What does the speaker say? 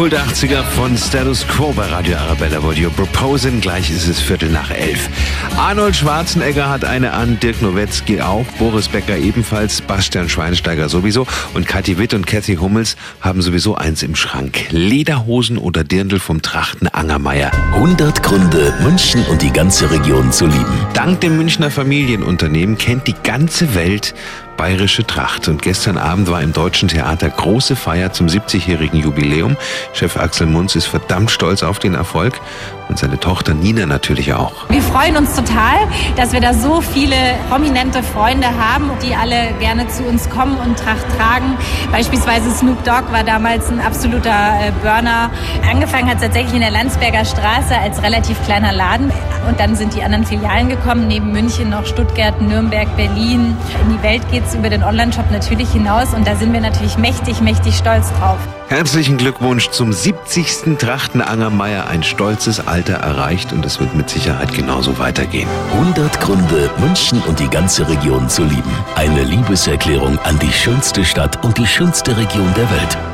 Kult 80er von Status Quo bei Radio Arabella What You're Proposing. Gleich ist es Viertel nach elf. Arnold Schwarzenegger hat eine an, Dirk Nowitzki auch, Boris Becker ebenfalls, Bastian Schweinsteiger sowieso und Kathi Witt und Kathy Hummels haben sowieso eins im Schrank. Lederhosen oder Dirndl vom Trachten Angermeier. 100 Gründe, München und die ganze Region zu lieben. Dank dem Münchner Familienunternehmen kennt die ganze Welt bayerische Tracht. Und gestern Abend war im Deutschen Theater große Feier zum 70-jährigen Jubiläum. Chef Axel Munz ist verdammt stolz auf den Erfolg und seine Tochter Nina natürlich auch. Wir freuen uns total, dass wir da so viele prominente Freunde haben, die alle gerne zu uns kommen und Tracht tragen. Beispielsweise Snoop Dogg war damals ein absoluter äh, Burner. Angefangen hat es tatsächlich in der Landsberger Straße als relativ kleiner Laden. Und dann sind die anderen Filialen gekommen, neben München noch Stuttgart, Nürnberg, Berlin. In die Welt geht es über den Online-Shop natürlich hinaus und da sind wir natürlich mächtig, mächtig stolz drauf. Herzlichen Glückwunsch zum 70. Trachtenanger Meier. Ein stolzes Alter erreicht und es wird mit Sicherheit genauso weitergehen. 100 Gründe, München und die ganze Region zu lieben. Eine Liebeserklärung an die schönste Stadt und die schönste Region der Welt.